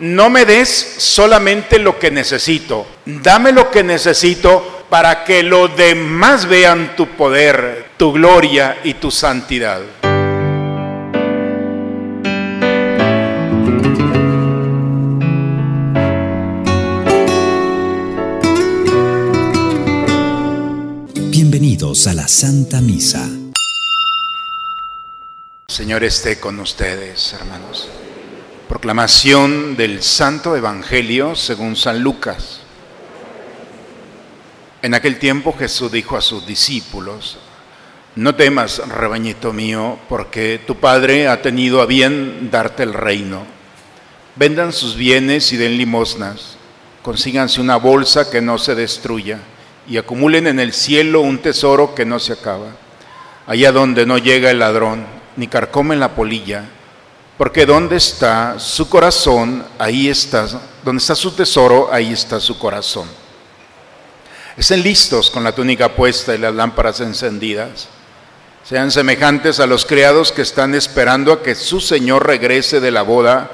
no me des solamente lo que necesito, dame lo que necesito para que los demás vean tu poder, tu gloria y tu santidad. Bienvenidos a la Santa Misa. Señor esté con ustedes, hermanos. Proclamación del Santo Evangelio según San Lucas. En aquel tiempo Jesús dijo a sus discípulos, no temas, rebañito mío, porque tu Padre ha tenido a bien darte el reino. Vendan sus bienes y den limosnas. Consíganse una bolsa que no se destruya y acumulen en el cielo un tesoro que no se acaba, allá donde no llega el ladrón, ni carcome la polilla porque donde está su corazón, ahí está, donde está su tesoro, ahí está su corazón. Estén listos con la túnica puesta y las lámparas encendidas. Sean semejantes a los criados que están esperando a que su Señor regrese de la boda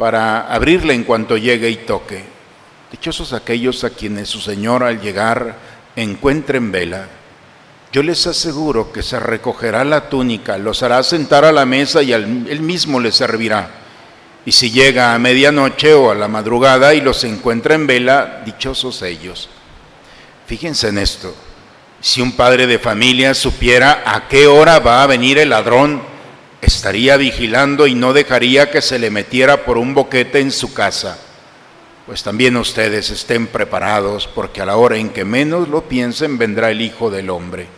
para abrirle en cuanto llegue y toque. Dichosos aquellos a quienes su Señor al llegar encuentre en vela. Yo les aseguro que se recogerá la túnica, los hará sentar a la mesa y él mismo les servirá. Y si llega a medianoche o a la madrugada y los encuentra en vela, dichosos ellos. Fíjense en esto. Si un padre de familia supiera a qué hora va a venir el ladrón, estaría vigilando y no dejaría que se le metiera por un boquete en su casa. Pues también ustedes estén preparados, porque a la hora en que menos lo piensen vendrá el Hijo del Hombre.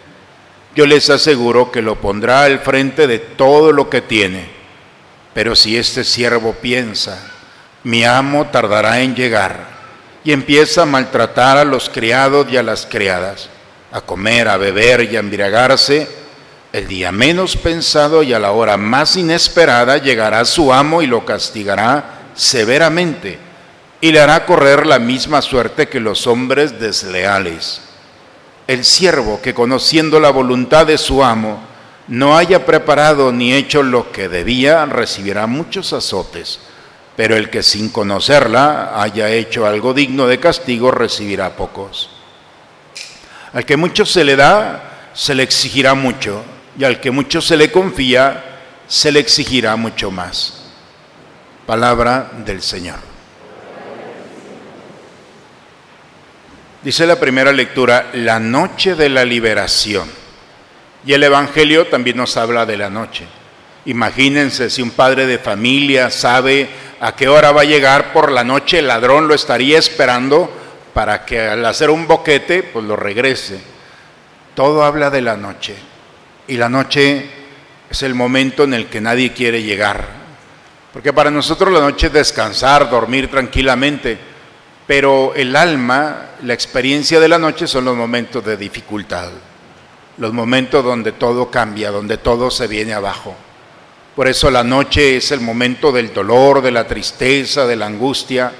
yo les aseguro que lo pondrá al frente de todo lo que tiene. Pero si este siervo piensa, mi amo tardará en llegar, y empieza a maltratar a los criados y a las criadas, a comer, a beber y a embriagarse, el día menos pensado y a la hora más inesperada llegará su amo y lo castigará severamente, y le hará correr la misma suerte que los hombres desleales el siervo que conociendo la voluntad de su amo no haya preparado ni hecho lo que debía, recibirá muchos azotes, pero el que sin conocerla haya hecho algo digno de castigo, recibirá pocos. Al que mucho se le da, se le exigirá mucho, y al que mucho se le confía, se le exigirá mucho más. Palabra del Señor. Dice la primera lectura, la noche de la liberación. Y el Evangelio también nos habla de la noche. Imagínense si un padre de familia sabe a qué hora va a llegar por la noche, el ladrón lo estaría esperando para que al hacer un boquete, pues lo regrese. Todo habla de la noche. Y la noche es el momento en el que nadie quiere llegar. Porque para nosotros la noche es descansar, dormir tranquilamente pero el alma, la experiencia de la noche son los momentos de dificultad, los momentos donde todo cambia, donde todo se viene abajo. Por eso la noche es el momento del dolor, de la tristeza, de la angustia.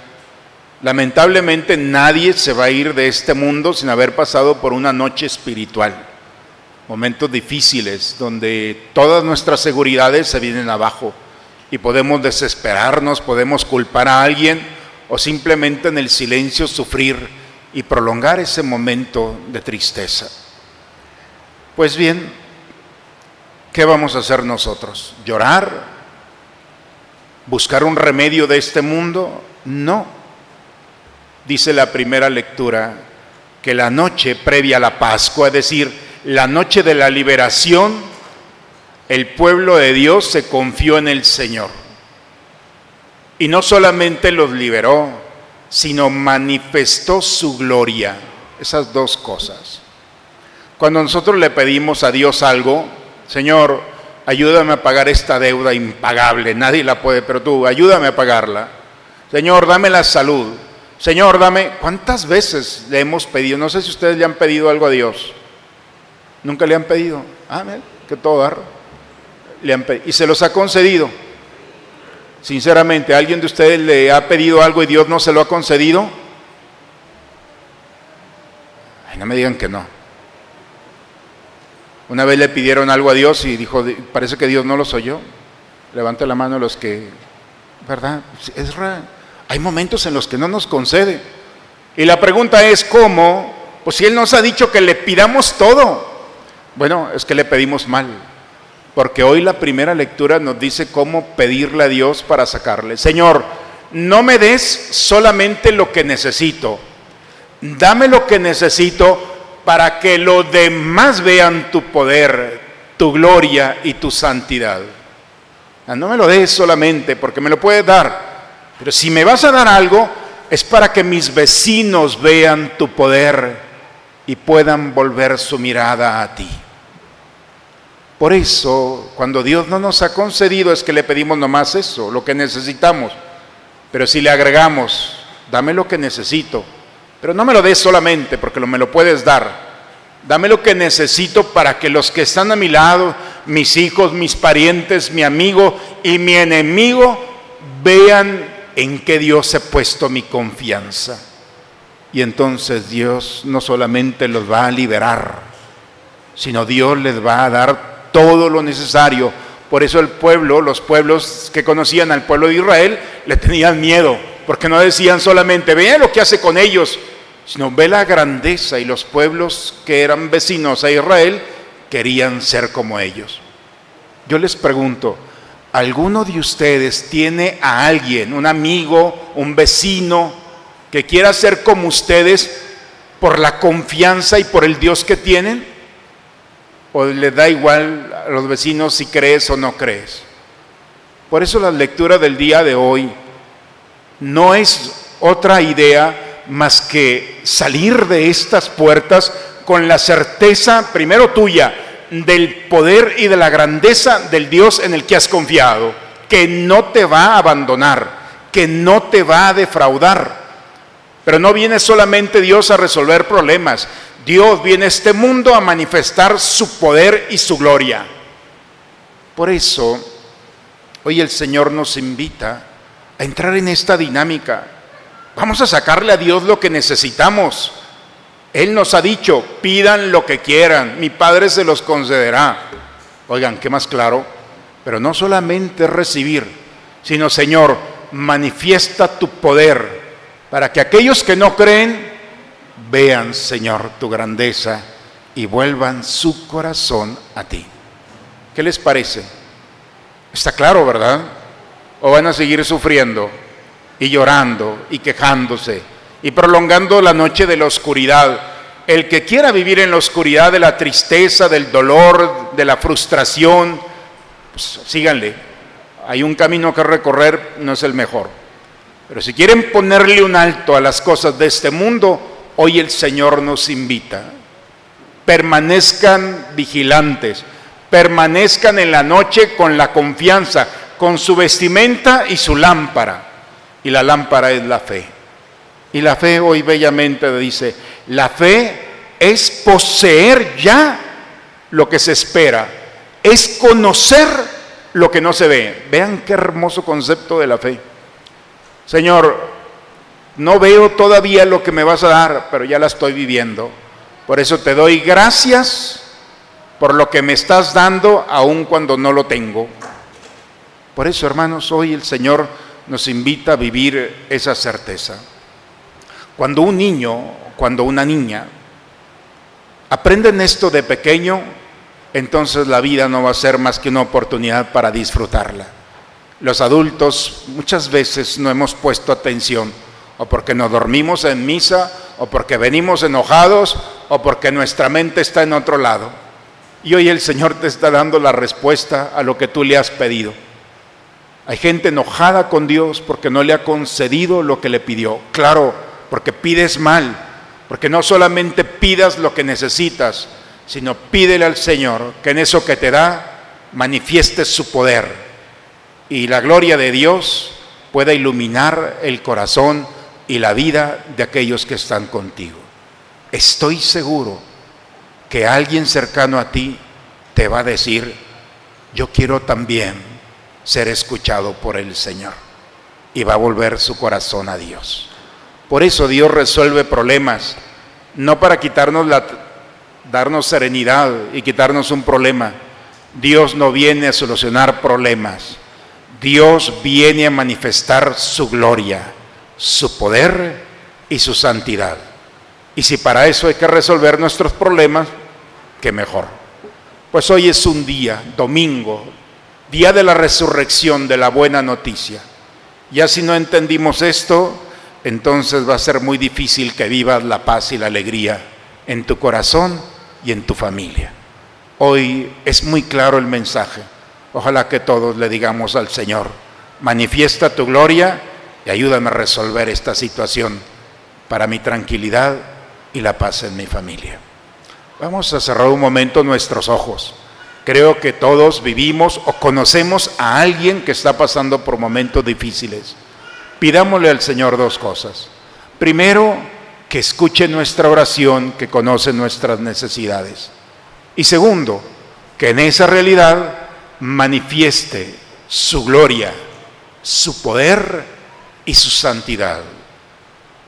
Lamentablemente nadie se va a ir de este mundo sin haber pasado por una noche espiritual. Momentos difíciles donde todas nuestras seguridades se vienen abajo y podemos desesperarnos, podemos culpar a alguien o simplemente en el silencio sufrir y prolongar ese momento de tristeza. Pues bien, ¿qué vamos a hacer nosotros? ¿Llorar? ¿Buscar un remedio de este mundo? No. Dice la primera lectura que la noche previa a la Pascua, es decir, la noche de la liberación, el pueblo de Dios se confió en el Señor. Y no solamente los liberó, sino manifestó su gloria. Esas dos cosas. Cuando nosotros le pedimos a Dios algo, Señor, ayúdame a pagar esta deuda impagable, nadie la puede, pero tú, ayúdame a pagarla. Señor, dame la salud. Señor, dame, ¿cuántas veces le hemos pedido? No sé si ustedes le han pedido algo a Dios. Nunca le han pedido. Ah, que todo dar. Le han pedido. Y se los ha concedido. Sinceramente, ¿alguien de ustedes le ha pedido algo y Dios no se lo ha concedido? No me digan que no. Una vez le pidieron algo a Dios y dijo, parece que Dios no los oyó. Levante la mano los que, ¿verdad? Es raro. Hay momentos en los que no nos concede. Y la pregunta es, ¿cómo? Pues si Él nos ha dicho que le pidamos todo. Bueno, es que le pedimos mal. Porque hoy la primera lectura nos dice cómo pedirle a Dios para sacarle. Señor, no me des solamente lo que necesito. Dame lo que necesito para que los demás vean tu poder, tu gloria y tu santidad. No me lo des solamente porque me lo puedes dar. Pero si me vas a dar algo, es para que mis vecinos vean tu poder y puedan volver su mirada a ti. Por eso, cuando Dios no nos ha concedido es que le pedimos nomás eso, lo que necesitamos. Pero si le agregamos, dame lo que necesito, pero no me lo des solamente porque me lo puedes dar. Dame lo que necesito para que los que están a mi lado, mis hijos, mis parientes, mi amigo y mi enemigo, vean en qué Dios he puesto mi confianza. Y entonces Dios no solamente los va a liberar, sino Dios les va a dar todo lo necesario. Por eso el pueblo, los pueblos que conocían al pueblo de Israel, le tenían miedo, porque no decían solamente, ve lo que hace con ellos, sino ve la grandeza y los pueblos que eran vecinos a Israel querían ser como ellos. Yo les pregunto, ¿alguno de ustedes tiene a alguien, un amigo, un vecino, que quiera ser como ustedes por la confianza y por el Dios que tienen? O le da igual a los vecinos si crees o no crees. Por eso la lectura del día de hoy no es otra idea más que salir de estas puertas con la certeza, primero tuya, del poder y de la grandeza del Dios en el que has confiado, que no te va a abandonar, que no te va a defraudar. Pero no viene solamente Dios a resolver problemas, Dios viene a este mundo a manifestar su poder y su gloria. Por eso, hoy el Señor nos invita a entrar en esta dinámica. Vamos a sacarle a Dios lo que necesitamos. Él nos ha dicho, pidan lo que quieran, mi Padre se los concederá. Oigan, ¿qué más claro? Pero no solamente recibir, sino Señor, manifiesta tu poder para que aquellos que no creen vean, Señor, tu grandeza y vuelvan su corazón a ti. ¿Qué les parece? Está claro, ¿verdad? ¿O van a seguir sufriendo y llorando y quejándose y prolongando la noche de la oscuridad? El que quiera vivir en la oscuridad de la tristeza, del dolor, de la frustración, pues síganle. Hay un camino que recorrer, no es el mejor. Pero si quieren ponerle un alto a las cosas de este mundo, Hoy el Señor nos invita. Permanezcan vigilantes, permanezcan en la noche con la confianza, con su vestimenta y su lámpara. Y la lámpara es la fe. Y la fe hoy bellamente dice, la fe es poseer ya lo que se espera, es conocer lo que no se ve. Vean qué hermoso concepto de la fe. Señor, no veo todavía lo que me vas a dar, pero ya la estoy viviendo. Por eso te doy gracias por lo que me estás dando, aun cuando no lo tengo. Por eso, hermanos, hoy el Señor nos invita a vivir esa certeza. Cuando un niño, cuando una niña aprenden esto de pequeño, entonces la vida no va a ser más que una oportunidad para disfrutarla. Los adultos muchas veces no hemos puesto atención o porque nos dormimos en misa, o porque venimos enojados, o porque nuestra mente está en otro lado. Y hoy el Señor te está dando la respuesta a lo que tú le has pedido. Hay gente enojada con Dios porque no le ha concedido lo que le pidió. Claro, porque pides mal, porque no solamente pidas lo que necesitas, sino pídele al Señor que en eso que te da manifieste su poder y la gloria de Dios pueda iluminar el corazón y la vida de aquellos que están contigo. Estoy seguro que alguien cercano a ti te va a decir, yo quiero también ser escuchado por el Señor. Y va a volver su corazón a Dios. Por eso Dios resuelve problemas, no para quitarnos la, darnos serenidad y quitarnos un problema. Dios no viene a solucionar problemas. Dios viene a manifestar su gloria su poder y su santidad. Y si para eso hay que resolver nuestros problemas, qué mejor. Pues hoy es un día, domingo, día de la resurrección, de la buena noticia. Ya si no entendimos esto, entonces va a ser muy difícil que vivas la paz y la alegría en tu corazón y en tu familia. Hoy es muy claro el mensaje. Ojalá que todos le digamos al Señor, manifiesta tu gloria y ayúdame a resolver esta situación para mi tranquilidad y la paz en mi familia. Vamos a cerrar un momento nuestros ojos. Creo que todos vivimos o conocemos a alguien que está pasando por momentos difíciles. Pidámosle al Señor dos cosas. Primero, que escuche nuestra oración, que conoce nuestras necesidades. Y segundo, que en esa realidad manifieste su gloria, su poder y su santidad.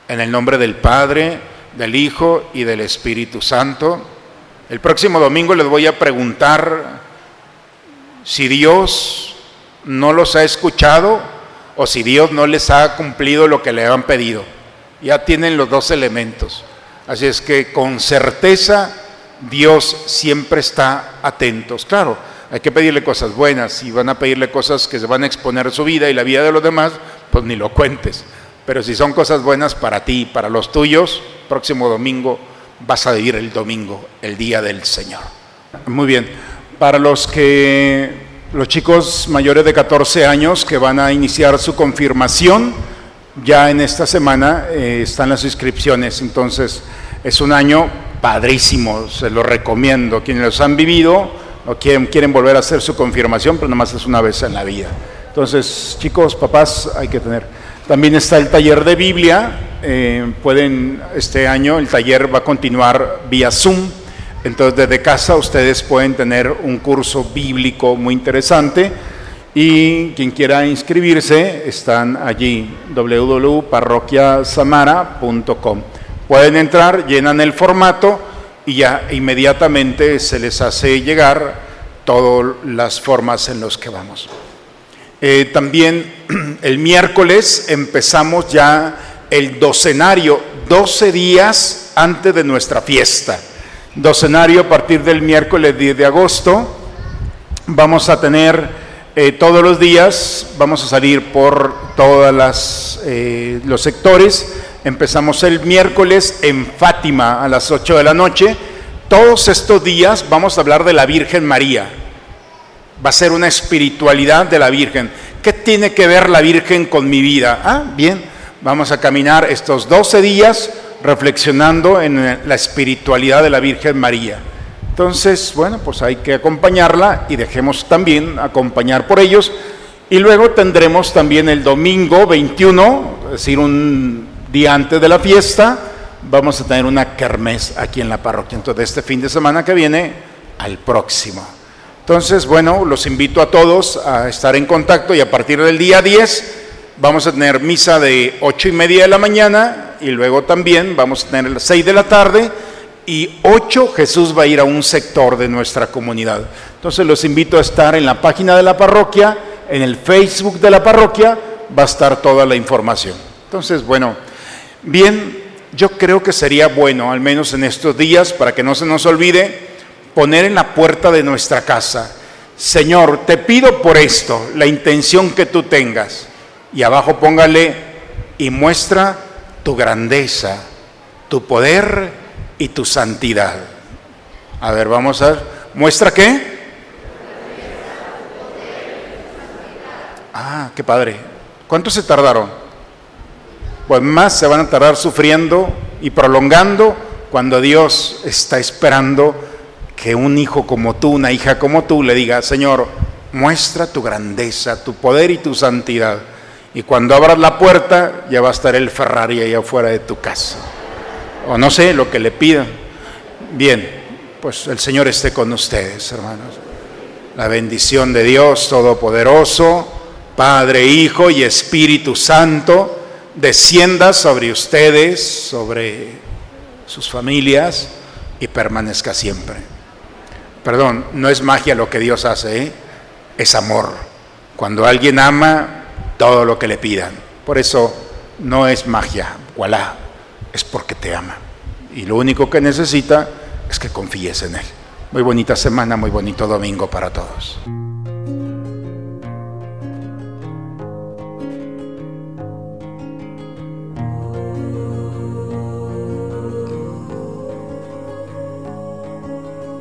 En el nombre del Padre, del Hijo y del Espíritu Santo. El próximo domingo les voy a preguntar si Dios no los ha escuchado o si Dios no les ha cumplido lo que le han pedido. Ya tienen los dos elementos. Así es que con certeza Dios siempre está atentos. Claro, hay que pedirle cosas buenas. Si van a pedirle cosas que se van a exponer su vida y la vida de los demás, pues ni lo cuentes. Pero si son cosas buenas para ti, para los tuyos, próximo domingo vas a vivir el domingo, el día del Señor. Muy bien. Para los que los chicos mayores de 14 años que van a iniciar su confirmación, ya en esta semana eh, están las inscripciones, entonces es un año padrísimo, se lo recomiendo. Quienes los han vivido o quieren, quieren volver a hacer su confirmación, pero nomás es una vez en la vida. Entonces, chicos, papás, hay que tener. También está el taller de Biblia. Eh, pueden, este año el taller va a continuar vía Zoom. Entonces, desde casa ustedes pueden tener un curso bíblico muy interesante. Y quien quiera inscribirse, están allí, www.parroquiasamara.com. Pueden entrar, llenan el formato y ya inmediatamente se les hace llegar todas las formas en las que vamos. Eh, también el miércoles empezamos ya el docenario, 12 días antes de nuestra fiesta. Docenario a partir del miércoles 10 de agosto. Vamos a tener eh, todos los días, vamos a salir por todos eh, los sectores. Empezamos el miércoles en Fátima a las 8 de la noche. Todos estos días vamos a hablar de la Virgen María va a ser una espiritualidad de la Virgen. ¿Qué tiene que ver la Virgen con mi vida? Ah, bien, vamos a caminar estos 12 días reflexionando en la espiritualidad de la Virgen María. Entonces, bueno, pues hay que acompañarla y dejemos también acompañar por ellos. Y luego tendremos también el domingo 21, es decir, un día antes de la fiesta, vamos a tener una kermés aquí en la parroquia. Entonces, de este fin de semana que viene al próximo. Entonces, bueno, los invito a todos a estar en contacto y a partir del día 10 vamos a tener misa de 8 y media de la mañana y luego también vamos a tener las 6 de la tarde y 8 Jesús va a ir a un sector de nuestra comunidad. Entonces los invito a estar en la página de la parroquia, en el Facebook de la parroquia, va a estar toda la información. Entonces, bueno, bien, yo creo que sería bueno, al menos en estos días, para que no se nos olvide, poner en la puerta de nuestra casa, Señor, te pido por esto, la intención que tú tengas. Y abajo póngale, y muestra tu grandeza, tu poder y tu santidad. A ver, vamos a ver, ¿muestra qué? Ah, qué padre. ¿Cuánto se tardaron? Pues más se van a tardar sufriendo y prolongando cuando Dios está esperando que un hijo como tú, una hija como tú, le diga, Señor, muestra tu grandeza, tu poder y tu santidad. Y cuando abras la puerta, ya va a estar el Ferrari allá afuera de tu casa. O no sé, lo que le pidan. Bien, pues el Señor esté con ustedes, hermanos. La bendición de Dios Todopoderoso, Padre, Hijo y Espíritu Santo, descienda sobre ustedes, sobre sus familias y permanezca siempre. Perdón, no es magia lo que Dios hace, ¿eh? es amor. Cuando alguien ama, todo lo que le pidan. Por eso no es magia, voilà, es porque te ama. Y lo único que necesita es que confíes en Él. Muy bonita semana, muy bonito domingo para todos.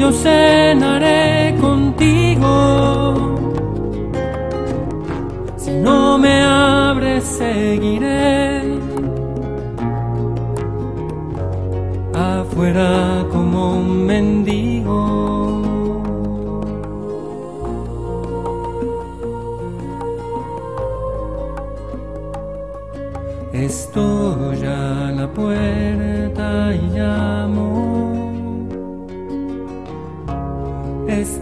yo cenaré contigo. Si no me abres seguiré afuera como un mendigo. Estoy a la puerta y llamo,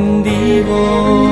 un